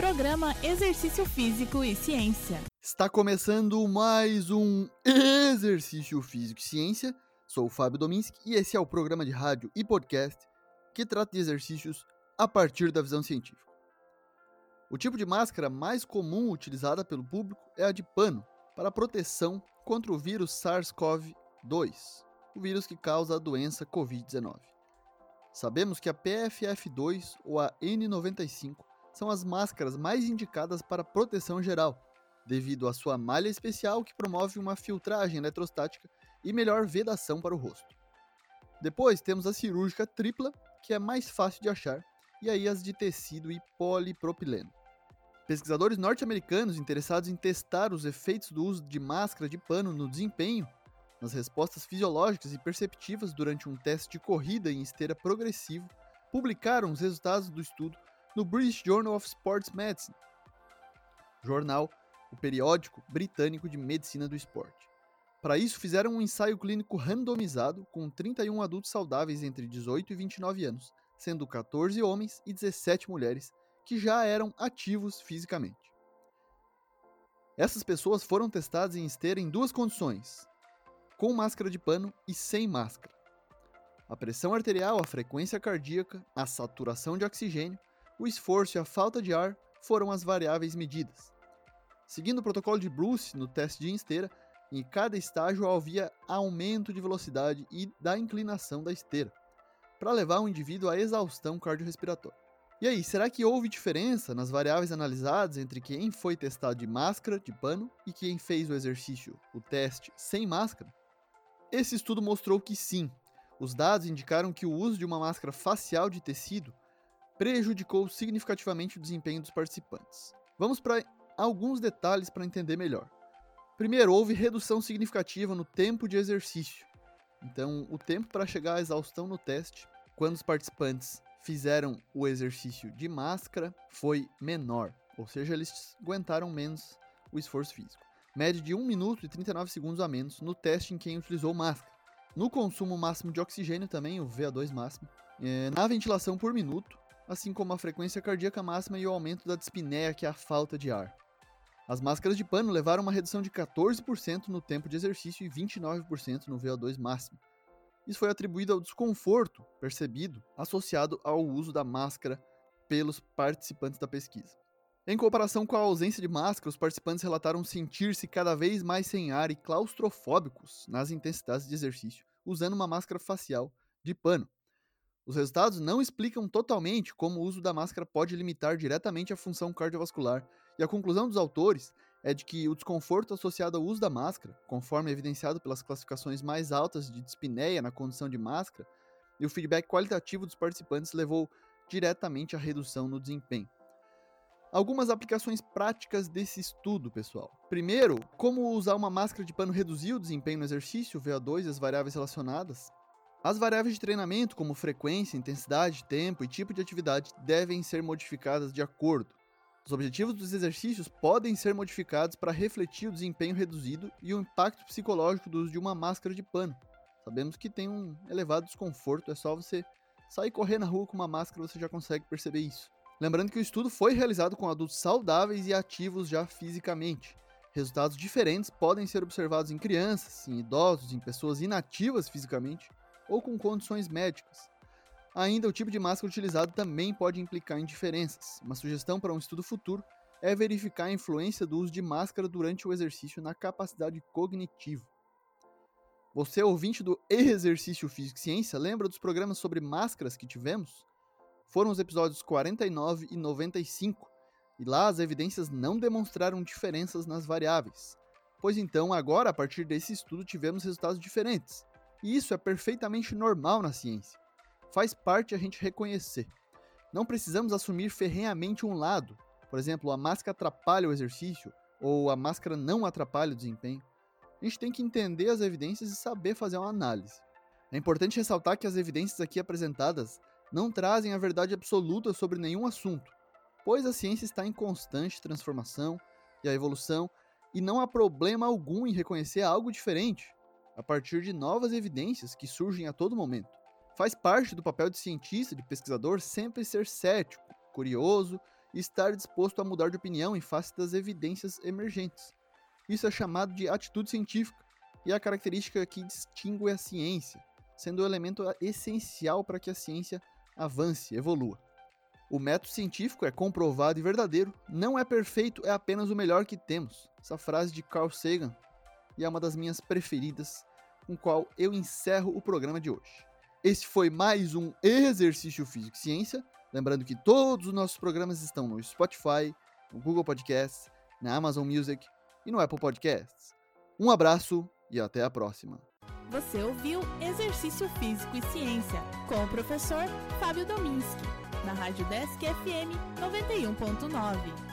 Programa Exercício Físico e Ciência. Está começando mais um Exercício Físico e Ciência. Sou o Fábio Dominski e esse é o programa de rádio e podcast que trata de exercícios a partir da visão científica. O tipo de máscara mais comum utilizada pelo público é a de pano, para proteção contra o vírus SARS-CoV-2, o vírus que causa a doença Covid-19. Sabemos que a PFF2 ou a N95 são as máscaras mais indicadas para proteção geral, devido à sua malha especial que promove uma filtragem eletrostática e melhor vedação para o rosto. Depois temos a cirúrgica tripla, que é mais fácil de achar, e aí as de tecido e polipropileno. Pesquisadores norte-americanos interessados em testar os efeitos do uso de máscara de pano no desempenho, nas respostas fisiológicas e perceptivas durante um teste de corrida em esteira progressivo, publicaram os resultados do estudo no British Journal of Sports Medicine, jornal, o periódico britânico de medicina do esporte. Para isso, fizeram um ensaio clínico randomizado com 31 adultos saudáveis entre 18 e 29 anos, sendo 14 homens e 17 mulheres, que já eram ativos fisicamente. Essas pessoas foram testadas em esteira em duas condições: com máscara de pano e sem máscara. A pressão arterial, a frequência cardíaca, a saturação de oxigênio, o esforço e a falta de ar foram as variáveis medidas. Seguindo o protocolo de Bruce no teste de esteira, em cada estágio havia aumento de velocidade e da inclinação da esteira, para levar o indivíduo à exaustão cardiorrespiratória. E aí, será que houve diferença nas variáveis analisadas entre quem foi testado de máscara, de pano, e quem fez o exercício, o teste, sem máscara? Esse estudo mostrou que sim. Os dados indicaram que o uso de uma máscara facial de tecido prejudicou significativamente o desempenho dos participantes. Vamos para alguns detalhes para entender melhor. Primeiro, houve redução significativa no tempo de exercício. Então, o tempo para chegar à exaustão no teste, quando os participantes fizeram o exercício de máscara foi menor, ou seja, eles aguentaram menos o esforço físico. Média de 1 minuto e 39 segundos a menos no teste em quem utilizou máscara. No consumo máximo de oxigênio também, o VO2 máximo. É, na ventilação por minuto, assim como a frequência cardíaca máxima e o aumento da dispneia, que é a falta de ar. As máscaras de pano levaram uma redução de 14% no tempo de exercício e 29% no VO2 máximo. Isso foi atribuído ao desconforto percebido associado ao uso da máscara pelos participantes da pesquisa. Em comparação com a ausência de máscara, os participantes relataram sentir-se cada vez mais sem ar e claustrofóbicos nas intensidades de exercício, usando uma máscara facial de pano. Os resultados não explicam totalmente como o uso da máscara pode limitar diretamente a função cardiovascular, e a conclusão dos autores é de que o desconforto associado ao uso da máscara, conforme evidenciado pelas classificações mais altas de dispneia na condição de máscara, e o feedback qualitativo dos participantes levou diretamente à redução no desempenho. Algumas aplicações práticas desse estudo, pessoal. Primeiro, como usar uma máscara de pano reduzir o desempenho no exercício, o VO2 e as variáveis relacionadas. As variáveis de treinamento, como frequência, intensidade, tempo e tipo de atividade, devem ser modificadas de acordo. Os objetivos dos exercícios podem ser modificados para refletir o desempenho reduzido e o impacto psicológico do uso de uma máscara de pano. Sabemos que tem um elevado desconforto, é só você sair correr na rua com uma máscara você já consegue perceber isso. Lembrando que o estudo foi realizado com adultos saudáveis e ativos já fisicamente. Resultados diferentes podem ser observados em crianças, em idosos, em pessoas inativas fisicamente ou com condições médicas. Ainda, o tipo de máscara utilizado também pode implicar em diferenças. Uma sugestão para um estudo futuro é verificar a influência do uso de máscara durante o exercício na capacidade cognitiva. Você, ouvinte do Exercício Físico e Ciência, lembra dos programas sobre máscaras que tivemos? Foram os episódios 49 e 95, e lá as evidências não demonstraram diferenças nas variáveis. Pois então, agora, a partir desse estudo, tivemos resultados diferentes. E isso é perfeitamente normal na ciência faz parte a gente reconhecer. Não precisamos assumir ferrenhamente um lado. Por exemplo, a máscara atrapalha o exercício ou a máscara não atrapalha o desempenho. A gente tem que entender as evidências e saber fazer uma análise. É importante ressaltar que as evidências aqui apresentadas não trazem a verdade absoluta sobre nenhum assunto, pois a ciência está em constante transformação e a evolução, e não há problema algum em reconhecer algo diferente a partir de novas evidências que surgem a todo momento. Faz parte do papel de cientista, de pesquisador, sempre ser cético, curioso e estar disposto a mudar de opinião em face das evidências emergentes. Isso é chamado de atitude científica e é a característica que distingue a ciência, sendo o elemento essencial para que a ciência avance, evolua. O método científico é comprovado e verdadeiro, não é perfeito, é apenas o melhor que temos. Essa frase de Carl Sagan e é uma das minhas preferidas, com qual eu encerro o programa de hoje. Esse foi mais um Exercício Físico e Ciência. Lembrando que todos os nossos programas estão no Spotify, no Google Podcasts, na Amazon Music e no Apple Podcasts. Um abraço e até a próxima. Você ouviu Exercício Físico e Ciência com o professor Fábio Dominski, na Rádio Desk FM 91.9.